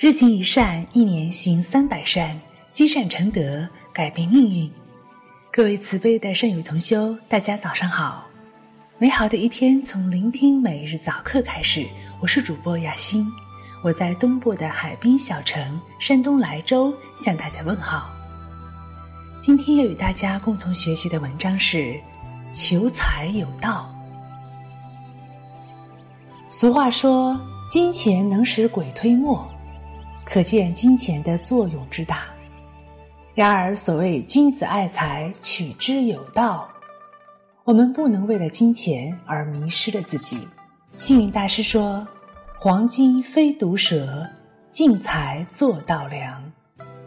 日行一善，一年行三百善，积善成德，改变命运。各位慈悲的善友同修，大家早上好！美好的一天从聆听每日早课开始。我是主播雅欣，我在东部的海滨小城山东莱州向大家问好。今天要与大家共同学习的文章是《求财有道》。俗话说：“金钱能使鬼推磨。”可见金钱的作用之大。然而，所谓君子爱财，取之有道。我们不能为了金钱而迷失了自己。幸运大师说：“黄金非毒蛇，进财做道良。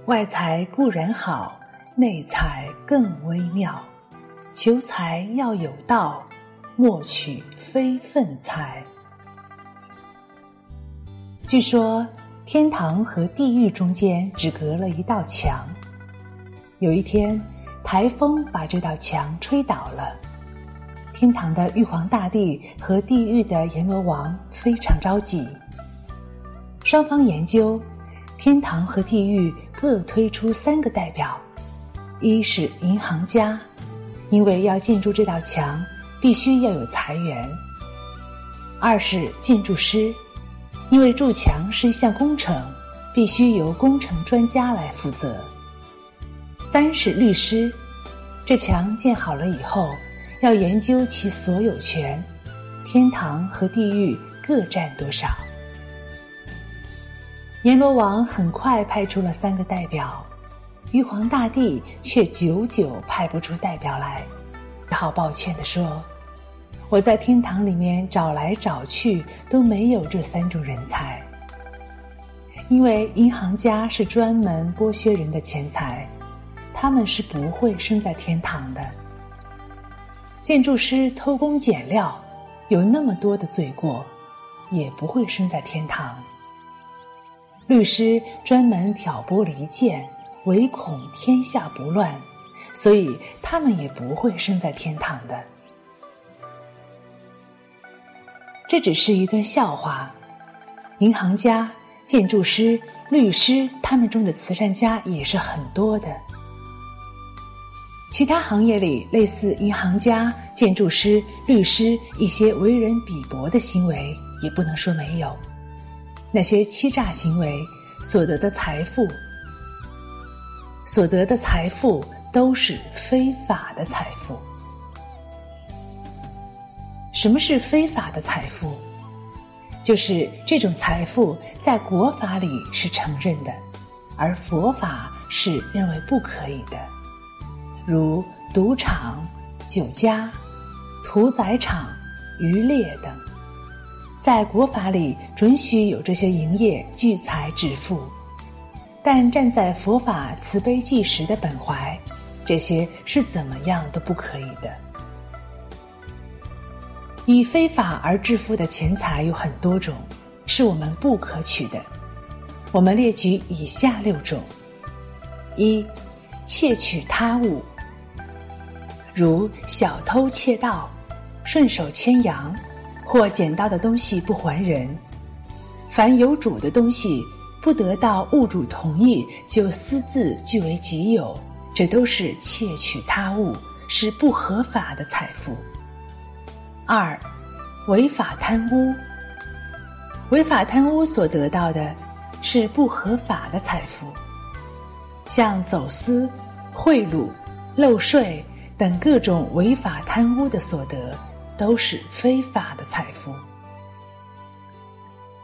外财固然好，内财更微妙。求财要有道，莫取非分财。”据说。天堂和地狱中间只隔了一道墙。有一天，台风把这道墙吹倒了。天堂的玉皇大帝和地狱的阎罗王非常着急。双方研究，天堂和地狱各推出三个代表：一是银行家，因为要建筑这道墙，必须要有财源；二是建筑师。因为筑墙是一项工程，必须由工程专家来负责。三是律师，这墙建好了以后，要研究其所有权，天堂和地狱各占多少。阎罗王很快派出了三个代表，玉皇大帝却久久派不出代表来，只好抱歉地说。我在天堂里面找来找去都没有这三种人才，因为银行家是专门剥削人的钱财，他们是不会生在天堂的。建筑师偷工减料，有那么多的罪过，也不会生在天堂。律师专门挑拨离间，唯恐天下不乱，所以他们也不会生在天堂的。这只是一段笑话。银行家、建筑师、律师，他们中的慈善家也是很多的。其他行业里，类似银行家、建筑师、律师一些为人鄙薄的行为，也不能说没有。那些欺诈行为所得的财富，所得的财富都是非法的财富。什么是非法的财富？就是这种财富在国法里是承认的，而佛法是认为不可以的，如赌场、酒家、屠宰场、渔猎等，在国法里准许有这些营业聚财致富，但站在佛法慈悲济时的本怀，这些是怎么样都不可以的。以非法而致富的钱财有很多种，是我们不可取的。我们列举以下六种：一、窃取他物，如小偷窃盗、顺手牵羊，或捡到的东西不还人；凡有主的东西，不得到物主同意就私自据为己有，这都是窃取他物，是不合法的财富。二，违法贪污。违法贪污所得到的，是不合法的财富，像走私、贿赂、漏税等各种违法贪污的所得，都是非法的财富。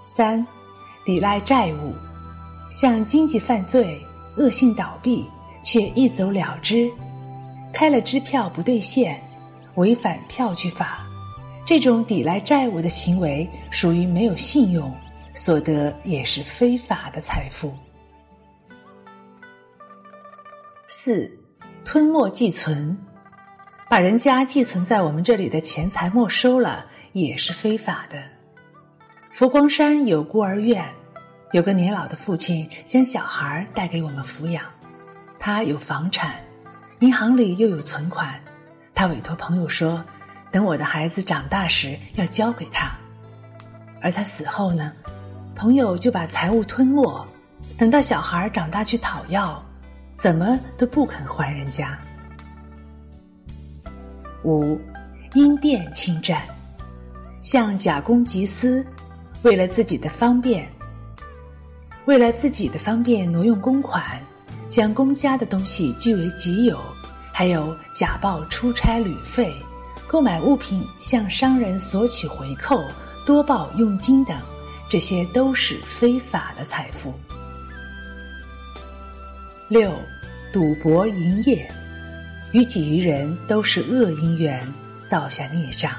三，抵赖债务，像经济犯罪、恶性倒闭却一走了之，开了支票不兑现，违反票据法。这种抵赖债务的行为属于没有信用，所得也是非法的财富。四，吞没寄存，把人家寄存在我们这里的钱财没收了，也是非法的。佛光山有孤儿院，有个年老的父亲将小孩带给我们抚养，他有房产，银行里又有存款，他委托朋友说。等我的孩子长大时，要交给他，而他死后呢，朋友就把财物吞没，等到小孩长大去讨要，怎么都不肯还人家。五，因变侵占，像假公济私，为了自己的方便，为了自己的方便挪用公款，将公家的东西据为己有，还有假报出差旅费。购买物品向商人索取回扣、多报佣金等，这些都是非法的财富。六，赌博营业，与己于人都是恶因缘，造下孽障。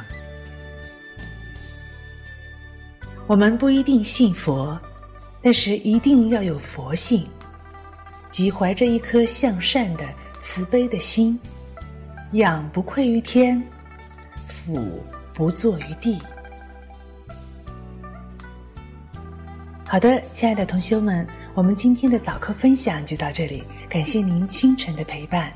我们不一定信佛，但是一定要有佛性，即怀着一颗向善的慈悲的心，仰不愧于天。俯不坐于地。好的，亲爱的同学们，我们今天的早课分享就到这里，感谢您清晨的陪伴。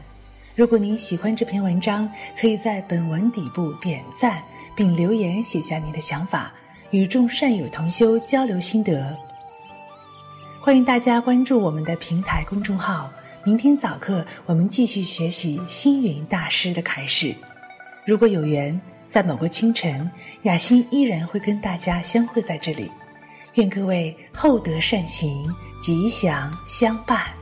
如果您喜欢这篇文章，可以在本文底部点赞并留言写下您的想法，与众善友同修交流心得。欢迎大家关注我们的平台公众号。明天早课我们继续学习星云大师的开示。如果有缘。在某个清晨，雅欣依然会跟大家相会在这里。愿各位厚德善行，吉祥相伴。